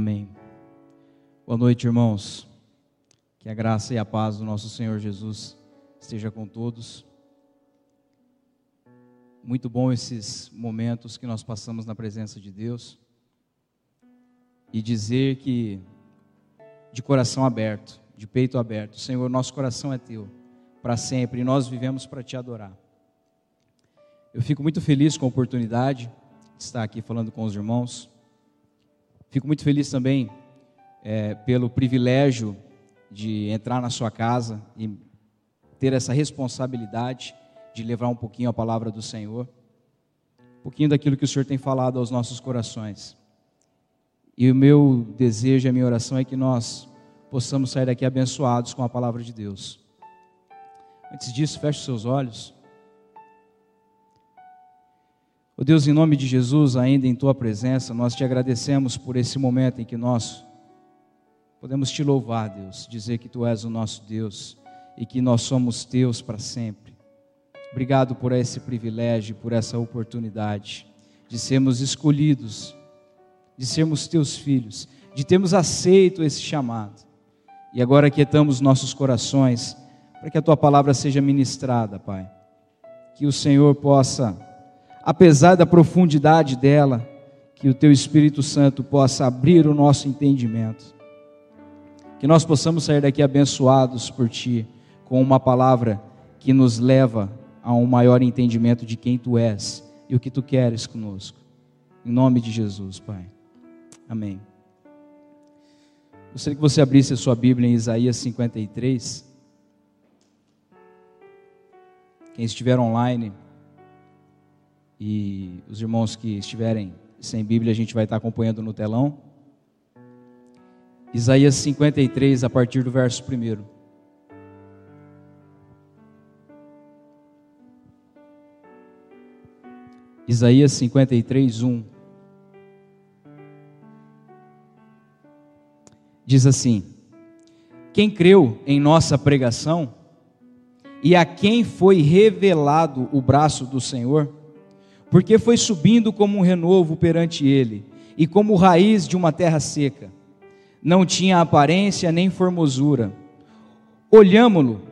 Amém. Boa noite, irmãos. Que a graça e a paz do nosso Senhor Jesus esteja com todos. Muito bom esses momentos que nós passamos na presença de Deus. E dizer que, de coração aberto, de peito aberto, Senhor, nosso coração é teu, para sempre, e nós vivemos para te adorar. Eu fico muito feliz com a oportunidade de estar aqui falando com os irmãos. Fico muito feliz também é, pelo privilégio de entrar na sua casa e ter essa responsabilidade de levar um pouquinho a palavra do Senhor, um pouquinho daquilo que o Senhor tem falado aos nossos corações. E o meu desejo, a minha oração é que nós possamos sair daqui abençoados com a palavra de Deus. Antes disso, feche seus olhos. Oh Deus, em nome de Jesus, ainda em tua presença, nós te agradecemos por esse momento em que nós podemos te louvar, Deus, dizer que tu és o nosso Deus e que nós somos teus para sempre. Obrigado por esse privilégio, por essa oportunidade de sermos escolhidos, de sermos teus filhos, de termos aceito esse chamado. E agora aquietamos nossos corações para que a tua palavra seja ministrada, Pai. Que o Senhor possa apesar da profundidade dela, que o teu Espírito Santo possa abrir o nosso entendimento. Que nós possamos sair daqui abençoados por ti, com uma palavra que nos leva a um maior entendimento de quem tu és e o que tu queres conosco. Em nome de Jesus, Pai. Amém. Gostaria que você abrisse a sua Bíblia em Isaías 53. Quem estiver online, e os irmãos que estiverem sem Bíblia, a gente vai estar acompanhando no telão. Isaías 53, a partir do verso 1. Isaías 53, 1. Diz assim: Quem creu em nossa pregação e a quem foi revelado o braço do Senhor, porque foi subindo como um renovo perante ele, e como raiz de uma terra seca. Não tinha aparência nem formosura. Olhámo-lo,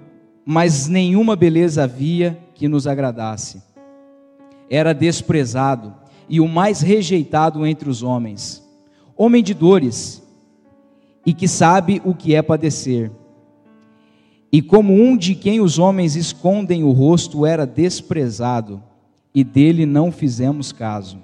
mas nenhuma beleza havia que nos agradasse. Era desprezado e o mais rejeitado entre os homens. Homem de dores e que sabe o que é padecer. E como um de quem os homens escondem o rosto, era desprezado e dele não fizemos caso.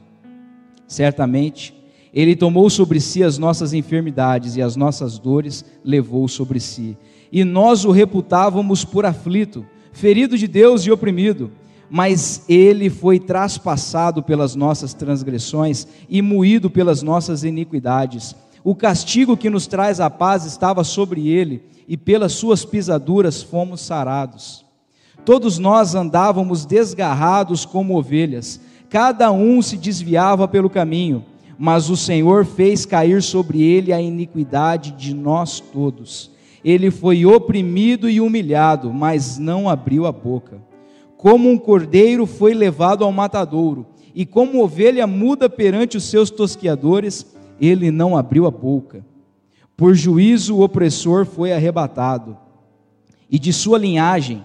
Certamente, ele tomou sobre si as nossas enfermidades e as nossas dores levou sobre si. E nós o reputávamos por aflito, ferido de Deus e oprimido. Mas ele foi traspassado pelas nossas transgressões e moído pelas nossas iniquidades. O castigo que nos traz a paz estava sobre ele, e pelas suas pisaduras fomos sarados. Todos nós andávamos desgarrados como ovelhas, cada um se desviava pelo caminho, mas o Senhor fez cair sobre ele a iniquidade de nós todos. Ele foi oprimido e humilhado, mas não abriu a boca. Como um cordeiro foi levado ao matadouro, e como ovelha muda perante os seus tosquiadores, ele não abriu a boca. Por juízo o opressor foi arrebatado, e de sua linhagem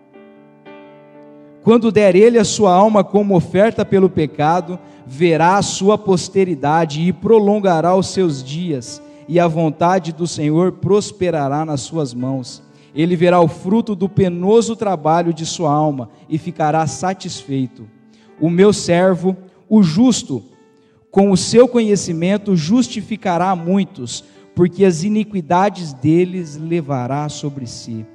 Quando der ele a sua alma como oferta pelo pecado, verá a sua posteridade e prolongará os seus dias, e a vontade do Senhor prosperará nas suas mãos. Ele verá o fruto do penoso trabalho de sua alma e ficará satisfeito. O meu servo, o justo, com o seu conhecimento justificará muitos, porque as iniquidades deles levará sobre si.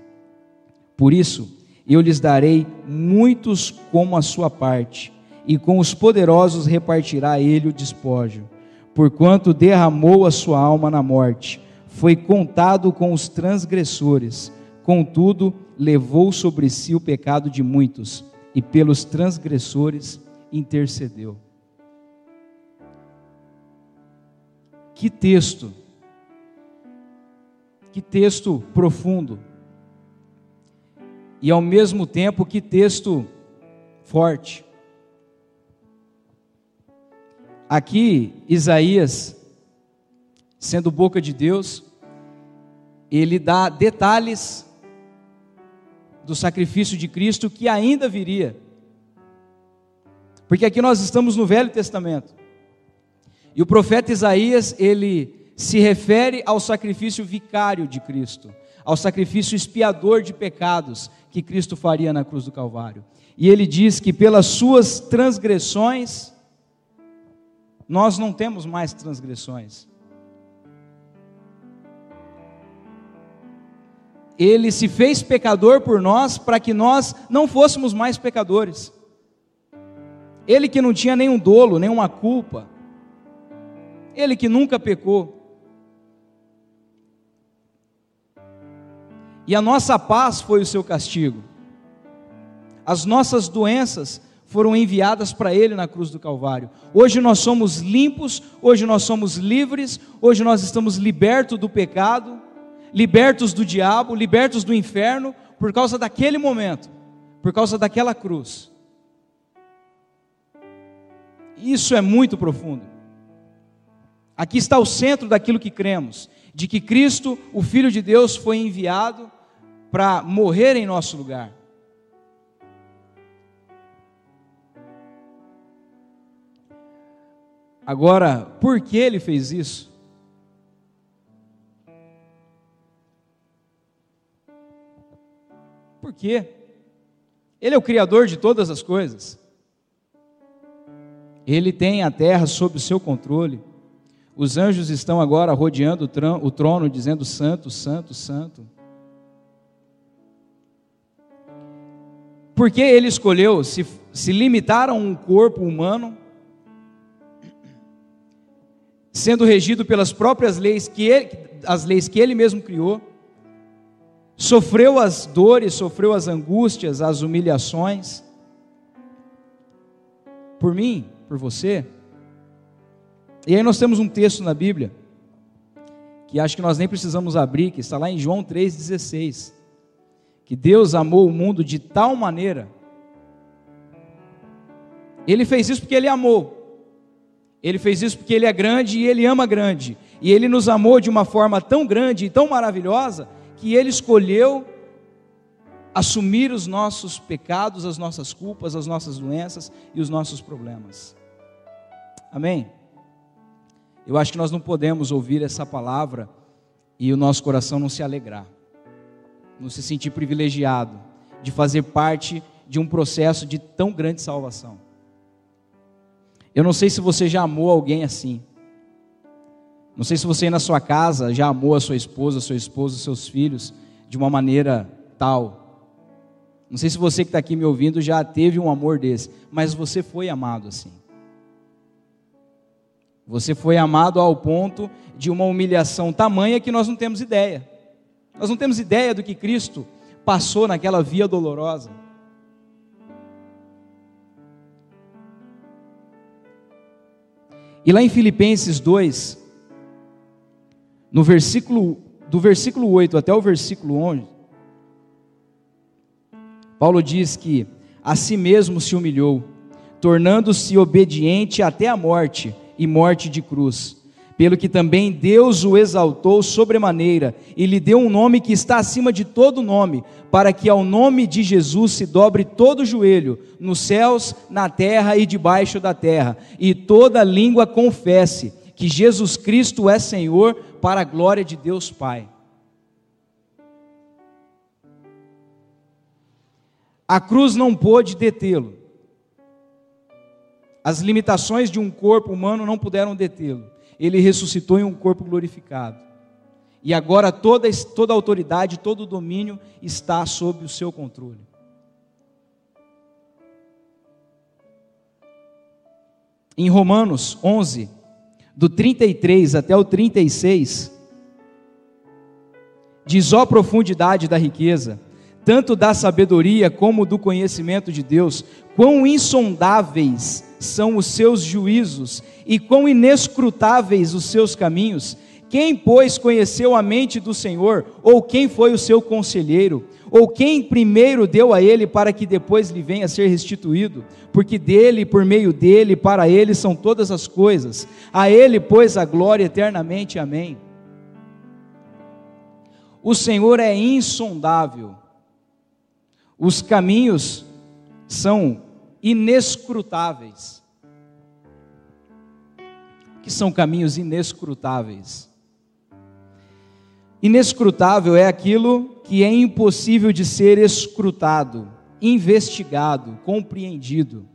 Por isso, eu lhes darei muitos como a sua parte, e com os poderosos repartirá ele o despojo, porquanto derramou a sua alma na morte, foi contado com os transgressores, contudo, levou sobre si o pecado de muitos e pelos transgressores intercedeu. Que texto, que texto profundo, e ao mesmo tempo que texto forte. Aqui, Isaías, sendo boca de Deus, ele dá detalhes do sacrifício de Cristo que ainda viria. Porque aqui nós estamos no Velho Testamento. E o profeta Isaías, ele se refere ao sacrifício vicário de Cristo, ao sacrifício expiador de pecados que Cristo faria na cruz do Calvário. E ele diz que pelas suas transgressões, nós não temos mais transgressões. ele se fez pecador por nós para que nós não fôssemos mais pecadores. Ele que não tinha nenhum dolo, nenhuma culpa. Ele que nunca pecou. E a nossa paz foi o seu castigo. As nossas doenças foram enviadas para ele na cruz do Calvário. Hoje nós somos limpos, hoje nós somos livres, hoje nós estamos libertos do pecado libertos do diabo, libertos do inferno, por causa daquele momento, por causa daquela cruz. Isso é muito profundo. Aqui está o centro daquilo que cremos, de que Cristo, o Filho de Deus, foi enviado para morrer em nosso lugar. Agora, por que ele fez isso? Por quê? Ele é o Criador de todas as coisas. Ele tem a terra sob o seu controle. Os anjos estão agora rodeando o trono, dizendo: Santo, Santo, Santo. Por que ele escolheu se, se limitar a um corpo humano, sendo regido pelas próprias leis que ele, as leis que ele mesmo criou? sofreu as dores, sofreu as angústias, as humilhações, por mim, por você. E aí nós temos um texto na Bíblia, que acho que nós nem precisamos abrir, que está lá em João 3,16, que Deus amou o mundo de tal maneira, Ele fez isso porque Ele amou, Ele fez isso porque Ele é grande e Ele ama grande, e Ele nos amou de uma forma tão grande e tão maravilhosa, que Ele escolheu assumir os nossos pecados, as nossas culpas, as nossas doenças e os nossos problemas. Amém? Eu acho que nós não podemos ouvir essa palavra e o nosso coração não se alegrar, não se sentir privilegiado de fazer parte de um processo de tão grande salvação. Eu não sei se você já amou alguém assim. Não sei se você na sua casa já amou a sua esposa, seu esposo, seus filhos de uma maneira tal. Não sei se você que está aqui me ouvindo já teve um amor desse, mas você foi amado assim. Você foi amado ao ponto de uma humilhação tamanha que nós não temos ideia. Nós não temos ideia do que Cristo passou naquela via dolorosa. E lá em Filipenses 2, no versículo do versículo 8 até o versículo 11, Paulo diz que a si mesmo se humilhou, tornando-se obediente até a morte e morte de cruz. Pelo que também Deus o exaltou sobremaneira e lhe deu um nome que está acima de todo nome, para que ao nome de Jesus se dobre todo joelho, nos céus, na terra e debaixo da terra, e toda língua confesse que Jesus Cristo é Senhor para a glória de Deus Pai. A cruz não pôde detê-lo. As limitações de um corpo humano não puderam detê-lo. Ele ressuscitou em um corpo glorificado. E agora toda, toda autoridade, todo domínio está sob o seu controle. Em Romanos 11, do 33 até o 36, Diz, ó profundidade da riqueza, tanto da sabedoria como do conhecimento de Deus, quão insondáveis são os seus juízos e quão inescrutáveis os seus caminhos. Quem, pois, conheceu a mente do Senhor, ou quem foi o seu conselheiro, ou quem primeiro deu a ele para que depois lhe venha a ser restituído? Porque dele, por meio dele, para ele são todas as coisas. A ele, pois, a glória eternamente. Amém. O Senhor é insondável, os caminhos são inescrutáveis. O que são caminhos inescrutáveis? Inescrutável é aquilo que é impossível de ser escrutado, investigado, compreendido.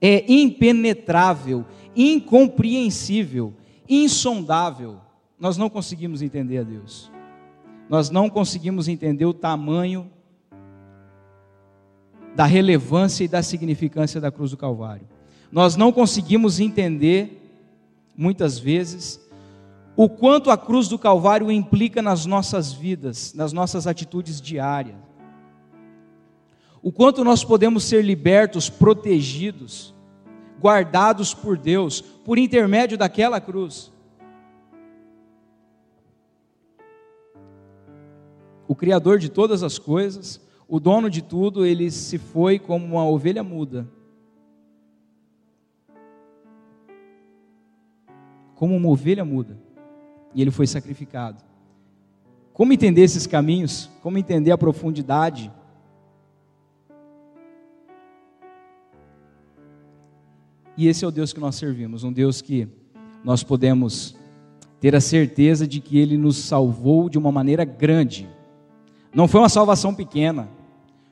É impenetrável, incompreensível, insondável. Nós não conseguimos entender a Deus nós não conseguimos entender o tamanho da relevância e da significância da cruz do Calvário. Nós não conseguimos entender, muitas vezes, o quanto a cruz do Calvário implica nas nossas vidas, nas nossas atitudes diárias. O quanto nós podemos ser libertos, protegidos, guardados por Deus, por intermédio daquela cruz. o Criador de todas as coisas, o dono de tudo, ele se foi como uma ovelha muda. Como uma ovelha muda. E ele foi sacrificado. Como entender esses caminhos? Como entender a profundidade? E esse é o Deus que nós servimos, um Deus que nós podemos ter a certeza de que ele nos salvou de uma maneira grande não foi uma salvação pequena,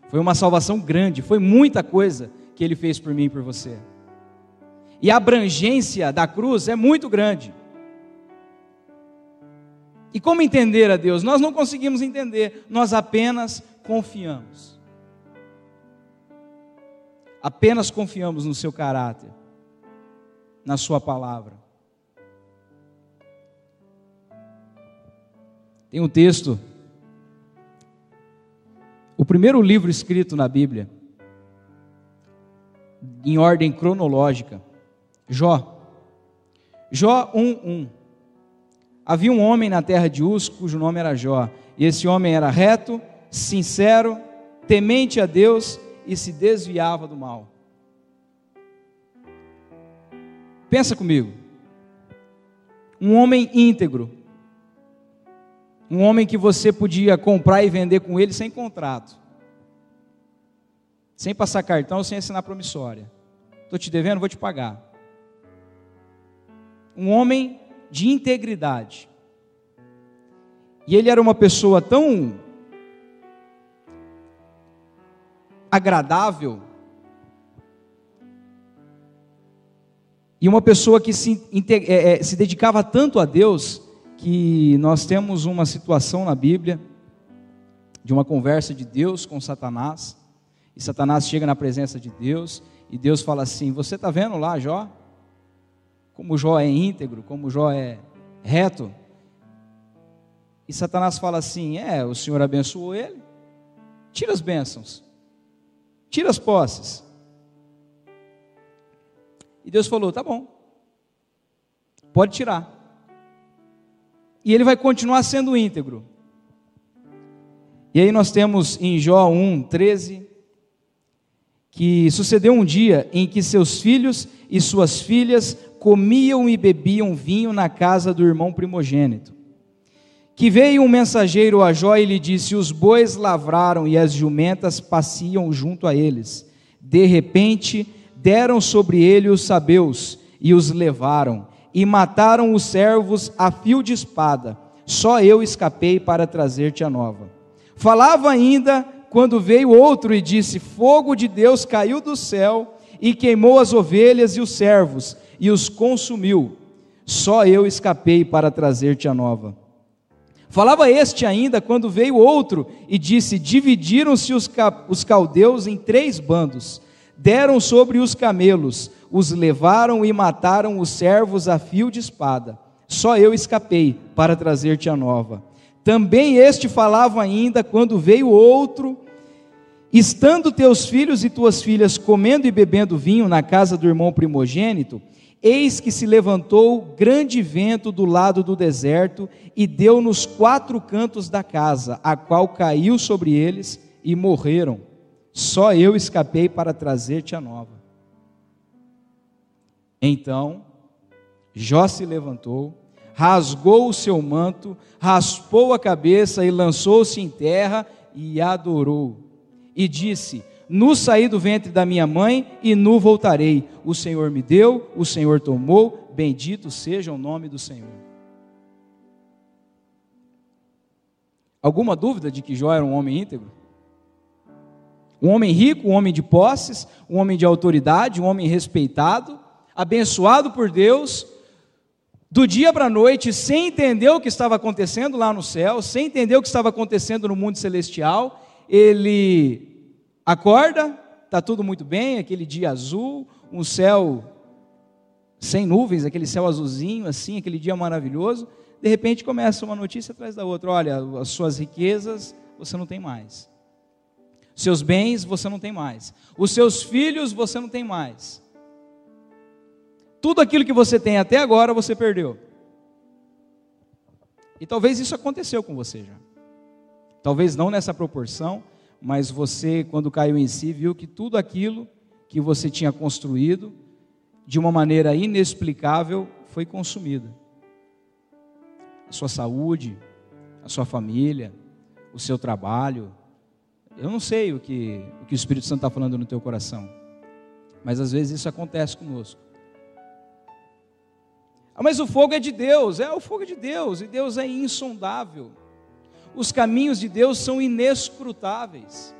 foi uma salvação grande, foi muita coisa que ele fez por mim e por você. E a abrangência da cruz é muito grande. E como entender a Deus? Nós não conseguimos entender, nós apenas confiamos. Apenas confiamos no seu caráter, na sua palavra. Tem um texto o primeiro livro escrito na Bíblia, em ordem cronológica, Jó. Jó 1:1. Havia um homem na terra de Uz, cujo nome era Jó, e esse homem era reto, sincero, temente a Deus e se desviava do mal. Pensa comigo. Um homem íntegro, um homem que você podia comprar e vender com ele sem contrato. Sem passar cartão, sem assinar promissória. Estou te devendo, vou te pagar. Um homem de integridade. E ele era uma pessoa tão agradável. E uma pessoa que se, é, é, se dedicava tanto a Deus que nós temos uma situação na Bíblia de uma conversa de Deus com Satanás, e Satanás chega na presença de Deus, e Deus fala assim: Você está vendo lá, Jó? Como Jó é íntegro, como Jó é reto. E Satanás fala assim: É, o Senhor abençoou ele, tira as bênçãos, tira as posses. E Deus falou: Tá bom, pode tirar e ele vai continuar sendo íntegro. E aí nós temos em Jó 1, 13, que sucedeu um dia em que seus filhos e suas filhas comiam e bebiam vinho na casa do irmão primogênito. Que veio um mensageiro a Jó e lhe disse: Os bois lavraram e as jumentas passeam junto a eles. De repente, deram sobre ele os sabeus e os levaram e mataram os servos a fio de espada. Só eu escapei para trazer-te a nova. Falava ainda quando veio outro e disse: Fogo de Deus caiu do céu e queimou as ovelhas e os servos e os consumiu. Só eu escapei para trazer-te a nova. Falava este ainda quando veio outro e disse: Dividiram-se os, os caldeus em três bandos, deram sobre os camelos, os levaram e mataram os servos a fio de espada. Só eu escapei para trazer-te a nova. Também este falava ainda quando veio outro, estando teus filhos e tuas filhas comendo e bebendo vinho na casa do irmão primogênito, eis que se levantou grande vento do lado do deserto e deu nos quatro cantos da casa, a qual caiu sobre eles e morreram. Só eu escapei para trazer-te a nova. Então Jó se levantou, rasgou o seu manto, raspou a cabeça e lançou-se em terra e adorou. E disse: Nu saí do ventre da minha mãe e nu voltarei. O Senhor me deu, o Senhor tomou, bendito seja o nome do Senhor. Alguma dúvida de que Jó era um homem íntegro? Um homem rico, um homem de posses, um homem de autoridade, um homem respeitado, abençoado por Deus, do dia para a noite, sem entender o que estava acontecendo lá no céu, sem entender o que estava acontecendo no mundo celestial, ele acorda, está tudo muito bem, aquele dia azul, um céu sem nuvens, aquele céu azulzinho, assim, aquele dia maravilhoso. De repente começa uma notícia atrás da outra: olha, as suas riquezas você não tem mais, seus bens você não tem mais, os seus filhos você não tem mais. Tudo aquilo que você tem até agora você perdeu. E talvez isso aconteceu com você já. Talvez não nessa proporção, mas você, quando caiu em si, viu que tudo aquilo que você tinha construído, de uma maneira inexplicável, foi consumido. A sua saúde, a sua família, o seu trabalho. Eu não sei o que o, que o Espírito Santo está falando no teu coração, mas às vezes isso acontece conosco. Ah, mas o fogo é de Deus, é o fogo é de Deus, e Deus é insondável. Os caminhos de Deus são inescrutáveis.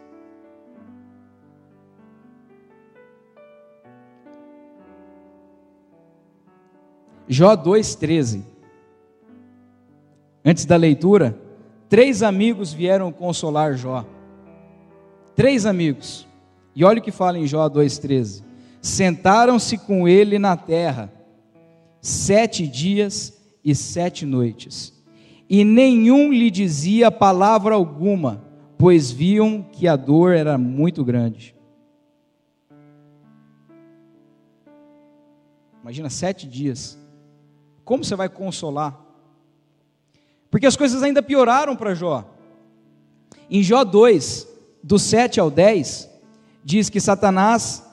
Jó 2,13. Antes da leitura, três amigos vieram consolar Jó. Três amigos. E olha o que fala em Jó 2,13. Sentaram-se com ele na terra sete dias e sete noites. E nenhum lhe dizia palavra alguma, pois viam que a dor era muito grande. Imagina sete dias. Como você vai consolar? Porque as coisas ainda pioraram para Jó. Em Jó 2, do 7 ao 10, diz que Satanás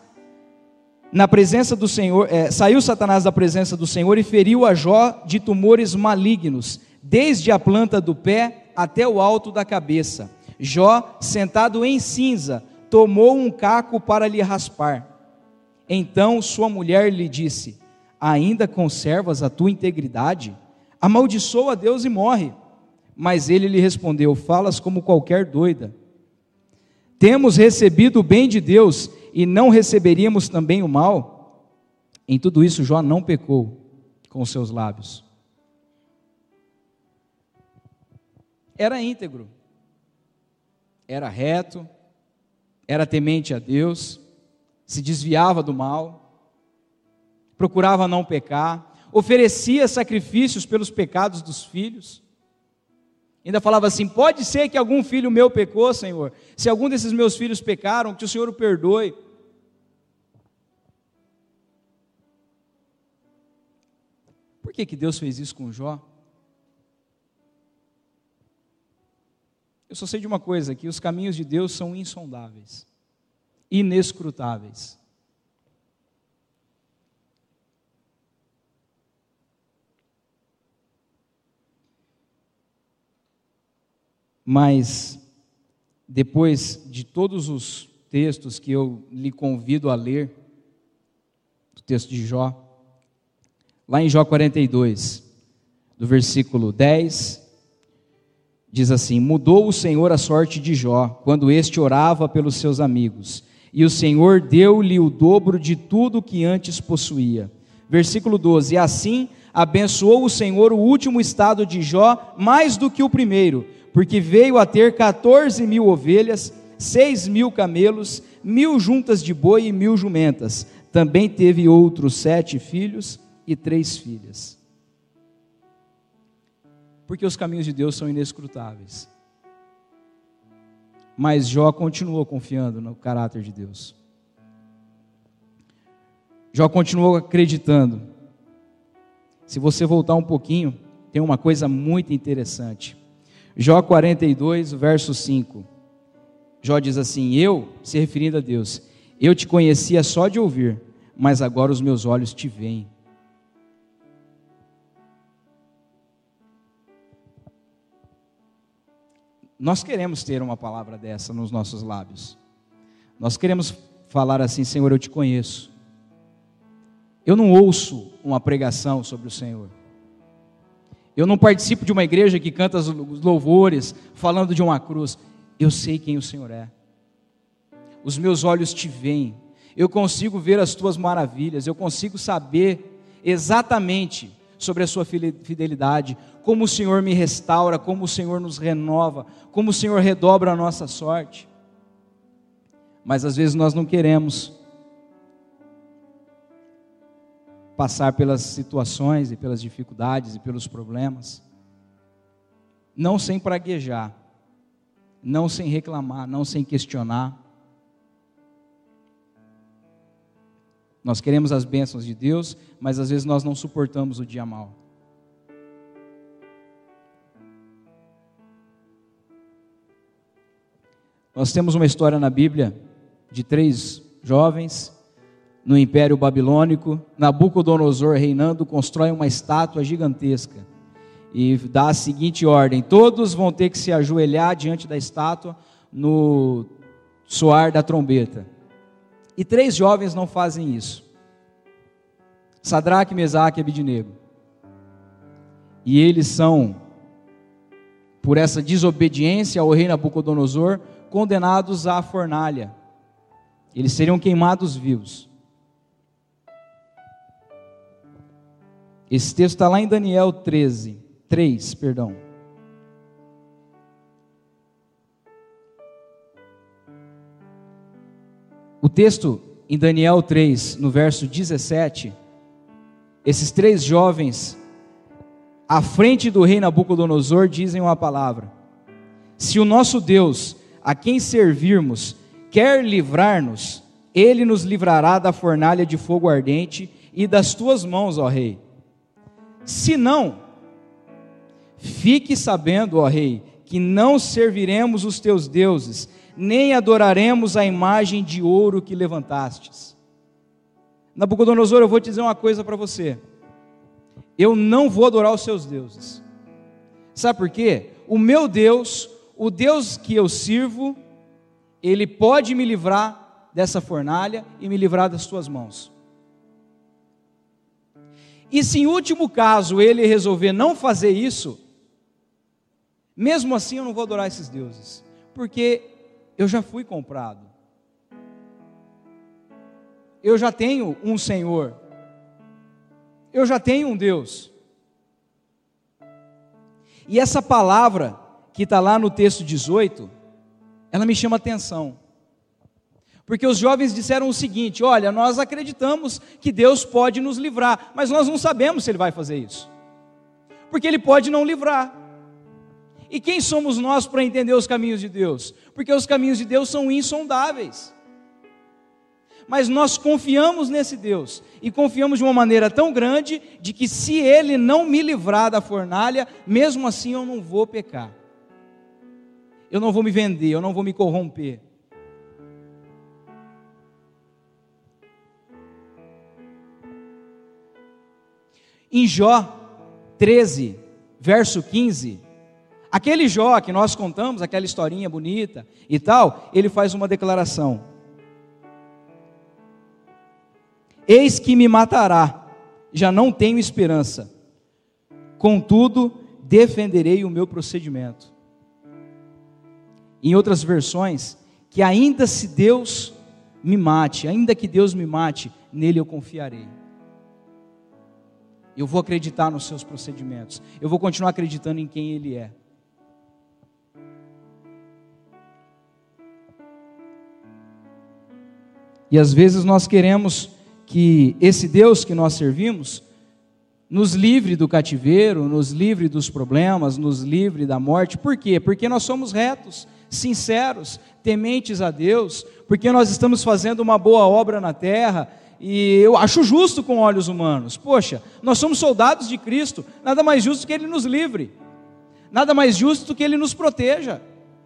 na presença do Senhor, é, saiu Satanás da presença do Senhor e feriu a Jó de tumores malignos, desde a planta do pé até o alto da cabeça. Jó, sentado em cinza, tomou um caco para lhe raspar. Então sua mulher lhe disse: Ainda conservas a tua integridade? Amaldiçoa a Deus e morre. Mas ele lhe respondeu: Falas como qualquer doida. Temos recebido o bem de Deus e não receberíamos também o mal? Em tudo isso, Jó não pecou com seus lábios. Era íntegro, era reto, era temente a Deus, se desviava do mal, procurava não pecar, oferecia sacrifícios pelos pecados dos filhos. Ainda falava assim: pode ser que algum filho meu pecou, Senhor. Se algum desses meus filhos pecaram, que o Senhor o perdoe. que, que Deus fez isso com Jó? Eu só sei de uma coisa: que os caminhos de Deus são insondáveis, inescrutáveis. Mas, depois de todos os textos que eu lhe convido a ler, o texto de Jó, Lá em Jó 42, do versículo 10, diz assim: Mudou o Senhor a sorte de Jó, quando este orava pelos seus amigos, e o Senhor deu-lhe o dobro de tudo que antes possuía. Versículo 12: E assim abençoou o Senhor o último estado de Jó mais do que o primeiro, porque veio a ter 14 mil ovelhas, seis mil camelos, mil juntas de boi e mil jumentas. Também teve outros sete filhos e três filhas. porque os caminhos de Deus são inescrutáveis. Mas Jó continuou confiando no caráter de Deus. Jó continuou acreditando. Se você voltar um pouquinho, tem uma coisa muito interessante. Jó 42, verso 5. Jó diz assim: Eu, se referindo a Deus, eu te conhecia só de ouvir, mas agora os meus olhos te veem. Nós queremos ter uma palavra dessa nos nossos lábios. Nós queremos falar assim: Senhor, eu te conheço. Eu não ouço uma pregação sobre o Senhor. Eu não participo de uma igreja que canta os louvores falando de uma cruz. Eu sei quem o Senhor é. Os meus olhos te veem. Eu consigo ver as tuas maravilhas. Eu consigo saber exatamente sobre a sua fidelidade, como o Senhor me restaura, como o Senhor nos renova, como o Senhor redobra a nossa sorte. Mas às vezes nós não queremos passar pelas situações e pelas dificuldades e pelos problemas, não sem praguejar, não sem reclamar, não sem questionar. Nós queremos as bênçãos de Deus, mas às vezes nós não suportamos o dia mal. Nós temos uma história na Bíblia de três jovens no Império Babilônico. Nabucodonosor, reinando, constrói uma estátua gigantesca e dá a seguinte ordem: todos vão ter que se ajoelhar diante da estátua no soar da trombeta. E três jovens não fazem isso: Sadraque, Mesaque e Abidnego. E eles são, por essa desobediência ao rei Nabucodonosor, condenados à fornalha. Eles seriam queimados vivos. Esse texto está lá em Daniel 13, 3, perdão. O texto em Daniel 3, no verso 17, esses três jovens, à frente do rei Nabucodonosor, dizem uma palavra: Se o nosso Deus a quem servirmos quer livrar-nos, ele nos livrará da fornalha de fogo ardente e das tuas mãos, ó rei. Se não, fique sabendo, ó rei, que não serviremos os teus deuses, nem adoraremos a imagem de ouro que levantastes. Nabucodonosor, eu vou te dizer uma coisa para você. Eu não vou adorar os seus deuses. Sabe por quê? O meu Deus, o Deus que eu sirvo, ele pode me livrar dessa fornalha e me livrar das tuas mãos. E se em último caso ele resolver não fazer isso, mesmo assim eu não vou adorar esses deuses, porque eu já fui comprado. Eu já tenho um Senhor. Eu já tenho um Deus. E essa palavra que está lá no texto 18, ela me chama atenção. Porque os jovens disseram o seguinte: olha, nós acreditamos que Deus pode nos livrar, mas nós não sabemos se Ele vai fazer isso. Porque Ele pode não livrar. E quem somos nós para entender os caminhos de Deus? Porque os caminhos de Deus são insondáveis. Mas nós confiamos nesse Deus, e confiamos de uma maneira tão grande, de que se Ele não me livrar da fornalha, mesmo assim eu não vou pecar eu não vou me vender, eu não vou me corromper. Em Jó 13, verso 15, aquele Jó que nós contamos, aquela historinha bonita e tal, ele faz uma declaração: Eis que me matará, já não tenho esperança, contudo, defenderei o meu procedimento. Em outras versões, que ainda se Deus me mate, ainda que Deus me mate, nele eu confiarei. Eu vou acreditar nos seus procedimentos. Eu vou continuar acreditando em quem Ele é. E às vezes nós queremos que esse Deus que nós servimos nos livre do cativeiro, nos livre dos problemas, nos livre da morte. Por quê? Porque nós somos retos, sinceros, tementes a Deus, porque nós estamos fazendo uma boa obra na terra. E eu acho justo com olhos humanos. Poxa, nós somos soldados de Cristo, nada mais justo que Ele nos livre, nada mais justo que Ele nos proteja.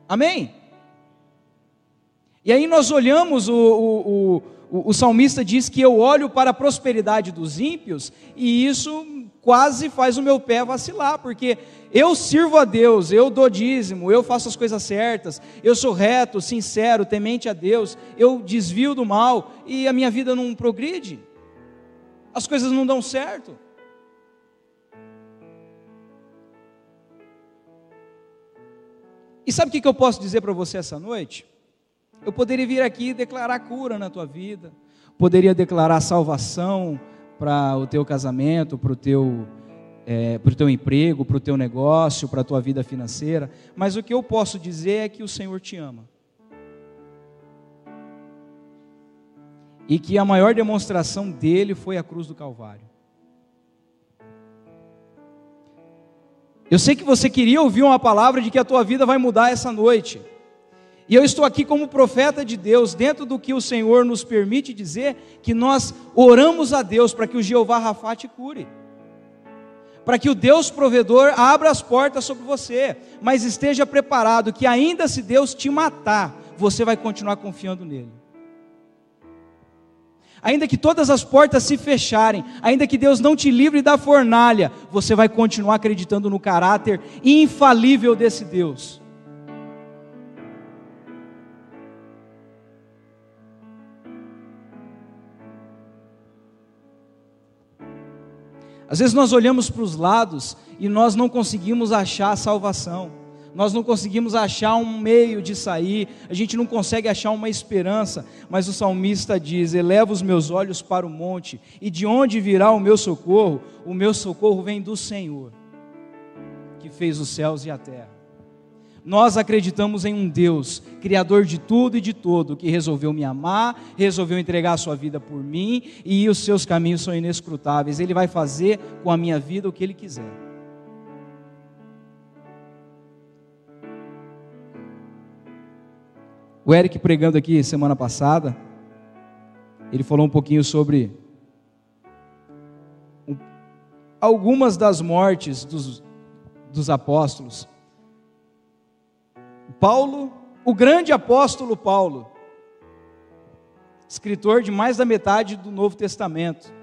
Amém? E aí nós olhamos, o, o, o, o salmista diz que eu olho para a prosperidade dos ímpios, e isso quase faz o meu pé vacilar, porque eu sirvo a Deus, eu dou dízimo, eu faço as coisas certas, eu sou reto, sincero, temente a Deus, eu desvio do mal e a minha vida não progride, as coisas não dão certo. E sabe o que eu posso dizer para você essa noite? Eu poderia vir aqui e declarar cura na tua vida, poderia declarar salvação para o teu casamento, para o teu, é, o teu emprego, para o teu negócio, para a tua vida financeira, mas o que eu posso dizer é que o Senhor te ama. E que a maior demonstração dele foi a cruz do Calvário. Eu sei que você queria ouvir uma palavra de que a tua vida vai mudar essa noite. E eu estou aqui como profeta de Deus, dentro do que o Senhor nos permite dizer, que nós oramos a Deus para que o Jeová Rafá te cure. Para que o Deus provedor abra as portas sobre você, mas esteja preparado que ainda se Deus te matar, você vai continuar confiando nele. Ainda que todas as portas se fecharem, ainda que Deus não te livre da fornalha, você vai continuar acreditando no caráter infalível desse Deus. Às vezes nós olhamos para os lados e nós não conseguimos achar a salvação, nós não conseguimos achar um meio de sair, a gente não consegue achar uma esperança, mas o salmista diz: Eleva os meus olhos para o monte, e de onde virá o meu socorro? O meu socorro vem do Senhor, que fez os céus e a terra. Nós acreditamos em um Deus, Criador de tudo e de todo, que resolveu me amar, resolveu entregar a sua vida por mim, e os seus caminhos são inescrutáveis. Ele vai fazer com a minha vida o que Ele quiser. O Eric pregando aqui semana passada, ele falou um pouquinho sobre algumas das mortes dos, dos apóstolos. Paulo, o grande apóstolo Paulo, escritor de mais da metade do Novo Testamento,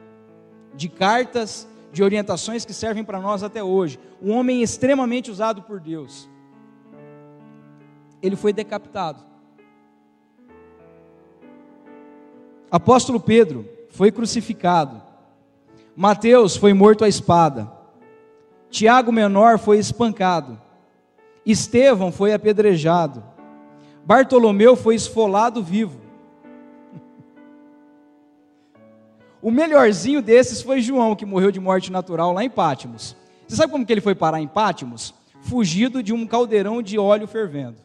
de cartas, de orientações que servem para nós até hoje, um homem extremamente usado por Deus. Ele foi decapitado. Apóstolo Pedro foi crucificado. Mateus foi morto à espada. Tiago menor foi espancado. Estevão foi apedrejado. Bartolomeu foi esfolado vivo. O melhorzinho desses foi João, que morreu de morte natural lá em Pátimos. Você sabe como que ele foi parar em Pátimos? Fugido de um caldeirão de óleo fervendo.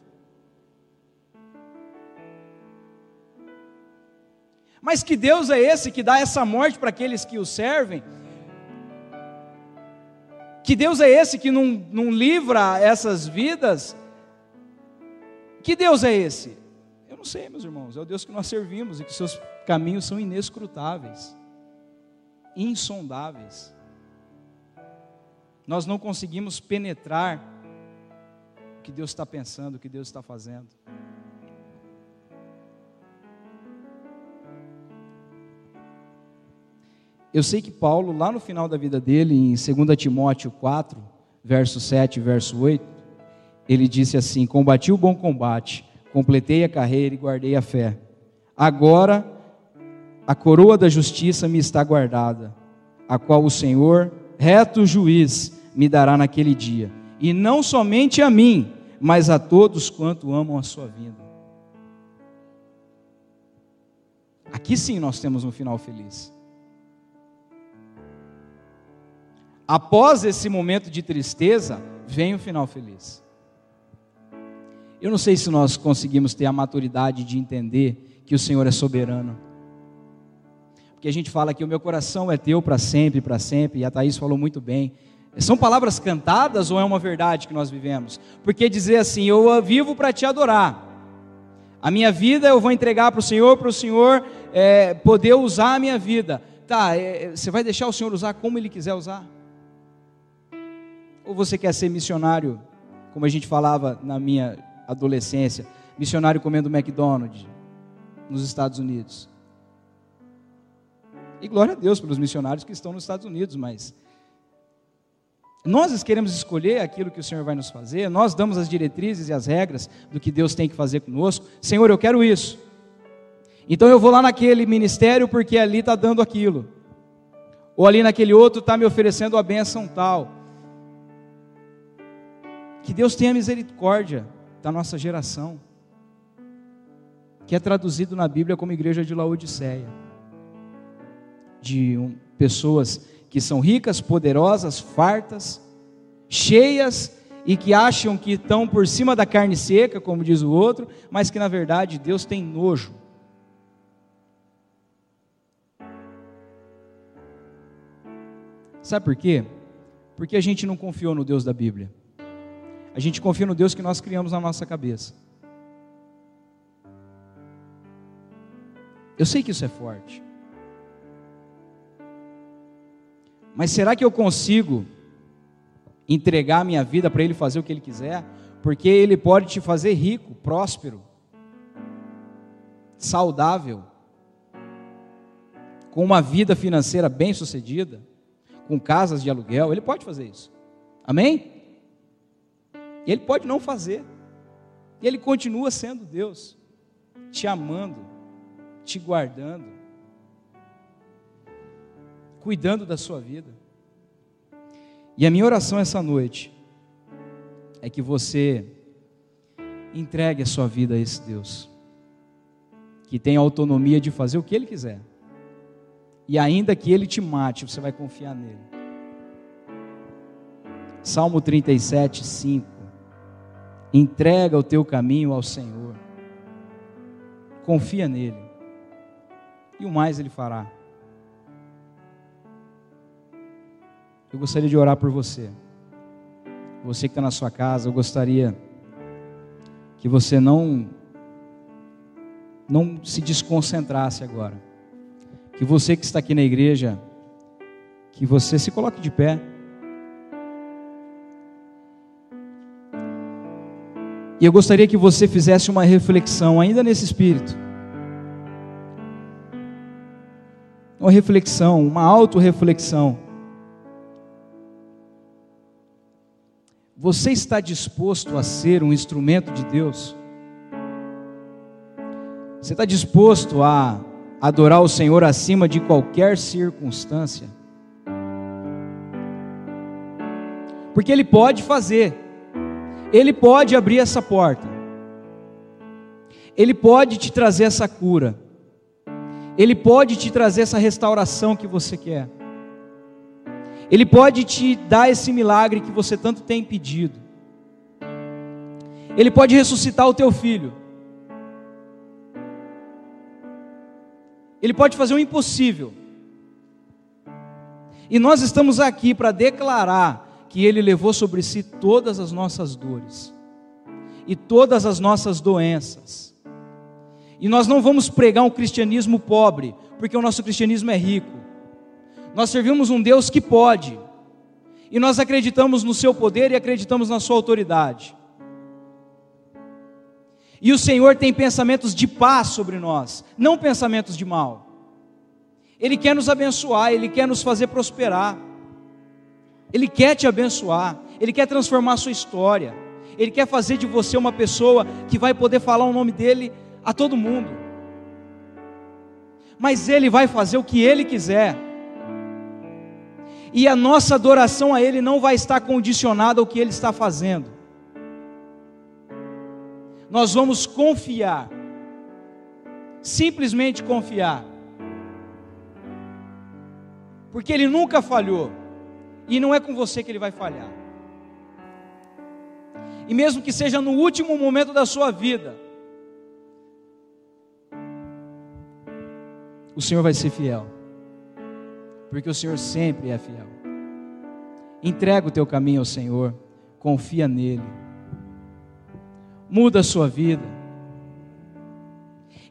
Mas que Deus é esse que dá essa morte para aqueles que o servem? Que Deus é esse que não, não livra essas vidas? Que Deus é esse? Eu não sei, meus irmãos. É o Deus que nós servimos e que seus caminhos são inescrutáveis, insondáveis. Nós não conseguimos penetrar o que Deus está pensando, o que Deus está fazendo. Eu sei que Paulo, lá no final da vida dele, em 2 Timóteo 4, verso 7 e verso 8, ele disse assim: Combati o bom combate, completei a carreira e guardei a fé. Agora a coroa da justiça me está guardada, a qual o Senhor, reto juiz, me dará naquele dia. E não somente a mim, mas a todos quanto amam a sua vida. Aqui sim nós temos um final feliz. Após esse momento de tristeza, vem o final feliz. Eu não sei se nós conseguimos ter a maturidade de entender que o Senhor é soberano. que a gente fala que o meu coração é teu para sempre, para sempre, e a Thaís falou muito bem. São palavras cantadas ou é uma verdade que nós vivemos? Porque dizer assim, eu vivo para te adorar. A minha vida eu vou entregar para o Senhor, para o Senhor é, poder usar a minha vida. Tá, é, você vai deixar o Senhor usar como Ele quiser usar? Ou você quer ser missionário, como a gente falava na minha adolescência, missionário comendo McDonald's nos Estados Unidos? E glória a Deus pelos missionários que estão nos Estados Unidos, mas nós queremos escolher aquilo que o Senhor vai nos fazer, nós damos as diretrizes e as regras do que Deus tem que fazer conosco. Senhor, eu quero isso. Então eu vou lá naquele ministério porque ali está dando aquilo, ou ali naquele outro está me oferecendo a bênção tal. Que Deus tenha misericórdia da nossa geração, que é traduzido na Bíblia como igreja de Laodiceia, de um, pessoas que são ricas, poderosas, fartas, cheias e que acham que estão por cima da carne seca, como diz o outro, mas que na verdade Deus tem nojo. Sabe por quê? Porque a gente não confiou no Deus da Bíblia. A gente confia no Deus que nós criamos na nossa cabeça. Eu sei que isso é forte. Mas será que eu consigo entregar a minha vida para Ele fazer o que Ele quiser? Porque Ele pode te fazer rico, próspero, saudável, com uma vida financeira bem sucedida, com casas de aluguel. Ele pode fazer isso. Amém? E Ele pode não fazer. E Ele continua sendo Deus, te amando, te guardando, cuidando da sua vida. E a minha oração essa noite é que você entregue a sua vida a esse Deus, que tem a autonomia de fazer o que Ele quiser, e ainda que Ele te mate, você vai confiar nele. Salmo 37, 5. Entrega o teu caminho ao Senhor. Confia nele. E o mais ele fará. Eu gostaria de orar por você. Você que está na sua casa, eu gostaria que você não não se desconcentrasse agora. Que você que está aqui na igreja, que você se coloque de pé. E eu gostaria que você fizesse uma reflexão, ainda nesse espírito. Uma reflexão, uma auto-reflexão. Você está disposto a ser um instrumento de Deus? Você está disposto a adorar o Senhor acima de qualquer circunstância? Porque Ele pode fazer. Ele pode abrir essa porta. Ele pode te trazer essa cura. Ele pode te trazer essa restauração que você quer. Ele pode te dar esse milagre que você tanto tem pedido. Ele pode ressuscitar o teu filho. Ele pode fazer o impossível. E nós estamos aqui para declarar que Ele levou sobre si todas as nossas dores e todas as nossas doenças. E nós não vamos pregar um cristianismo pobre, porque o nosso cristianismo é rico. Nós servimos um Deus que pode, e nós acreditamos no seu poder e acreditamos na sua autoridade. E o Senhor tem pensamentos de paz sobre nós, não pensamentos de mal. Ele quer nos abençoar, Ele quer nos fazer prosperar. Ele quer te abençoar, Ele quer transformar a sua história, Ele quer fazer de você uma pessoa que vai poder falar o nome dEle a todo mundo. Mas Ele vai fazer o que Ele quiser, e a nossa adoração a Ele não vai estar condicionada ao que Ele está fazendo. Nós vamos confiar, simplesmente confiar, porque Ele nunca falhou. E não é com você que ele vai falhar. E mesmo que seja no último momento da sua vida, o Senhor vai ser fiel. porque o Senhor sempre é fiel. Entrega o teu caminho ao Senhor, confia nele. Muda a sua vida.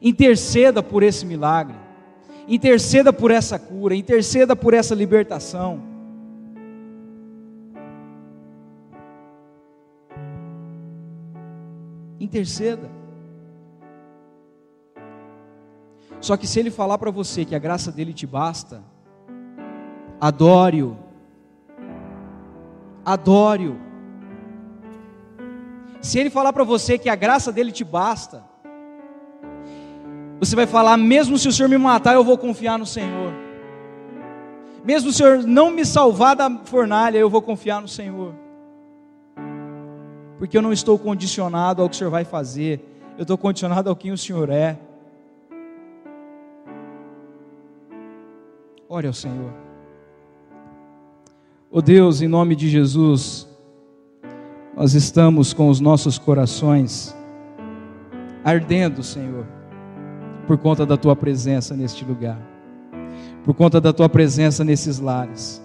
Interceda por esse milagre. Interceda por essa cura, interceda por essa libertação. Interceda. Só que se ele falar para você que a graça dele te basta, adore-o. Adore-o. Se ele falar para você que a graça dele te basta, você vai falar: mesmo se o Senhor me matar, eu vou confiar no Senhor. Mesmo o Senhor não me salvar da fornalha, eu vou confiar no Senhor. Porque eu não estou condicionado ao que o Senhor vai fazer, eu estou condicionado ao quem o Senhor é. Ore ao Senhor. Oh Deus, em nome de Jesus, nós estamos com os nossos corações ardendo, Senhor por conta da tua presença neste lugar, por conta da tua presença nesses lares.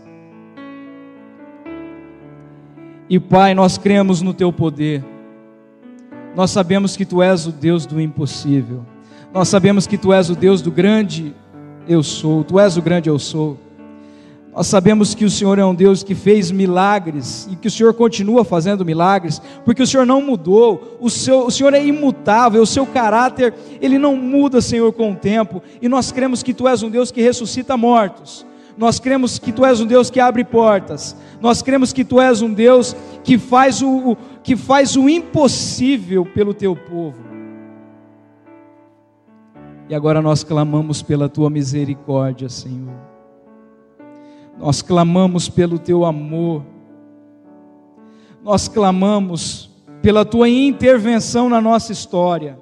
E Pai, nós cremos no teu poder, nós sabemos que tu és o Deus do impossível, nós sabemos que tu és o Deus do grande eu sou, tu és o grande eu sou. Nós sabemos que o Senhor é um Deus que fez milagres e que o Senhor continua fazendo milagres, porque o Senhor não mudou, o, seu, o Senhor é imutável, o seu caráter, ele não muda, Senhor, com o tempo, e nós cremos que Tu és um Deus que ressuscita mortos, nós cremos que Tu és um Deus que abre portas, nós cremos que Tu és um Deus que faz o, que faz o impossível pelo Teu povo. E agora nós clamamos pela Tua misericórdia, Senhor. Nós clamamos pelo teu amor, nós clamamos pela tua intervenção na nossa história.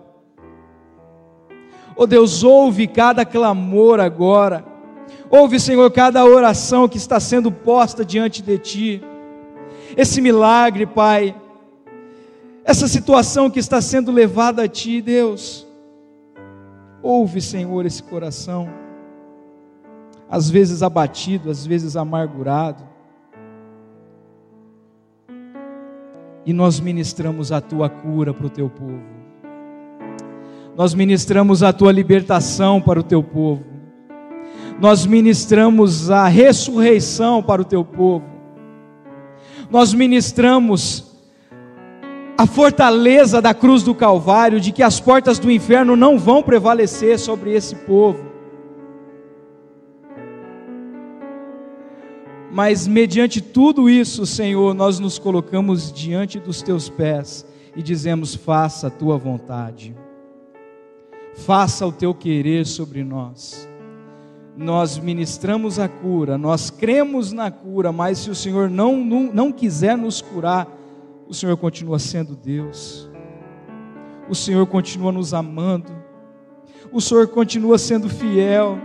Oh Deus, ouve cada clamor agora, ouve, Senhor, cada oração que está sendo posta diante de ti. Esse milagre, Pai, essa situação que está sendo levada a ti, Deus. Ouve, Senhor, esse coração às vezes abatido, às vezes amargurado. E nós ministramos a tua cura para o teu povo. Nós ministramos a tua libertação para o teu povo. Nós ministramos a ressurreição para o teu povo. Nós ministramos a fortaleza da cruz do Calvário, de que as portas do inferno não vão prevalecer sobre esse povo. Mas mediante tudo isso, Senhor, nós nos colocamos diante dos teus pés e dizemos: faça a tua vontade, faça o teu querer sobre nós. Nós ministramos a cura, nós cremos na cura, mas se o Senhor não, não, não quiser nos curar, o Senhor continua sendo Deus, o Senhor continua nos amando, o Senhor continua sendo fiel.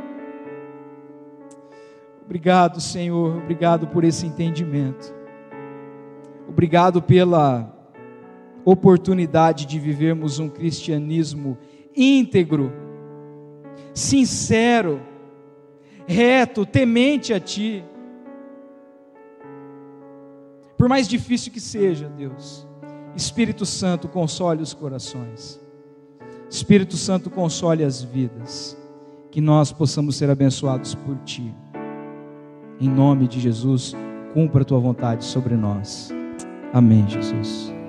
Obrigado, Senhor, obrigado por esse entendimento. Obrigado pela oportunidade de vivermos um cristianismo íntegro, sincero, reto, temente a Ti. Por mais difícil que seja, Deus, Espírito Santo console os corações, Espírito Santo console as vidas, que nós possamos ser abençoados por Ti. Em nome de Jesus, cumpra a tua vontade sobre nós. Amém, Jesus.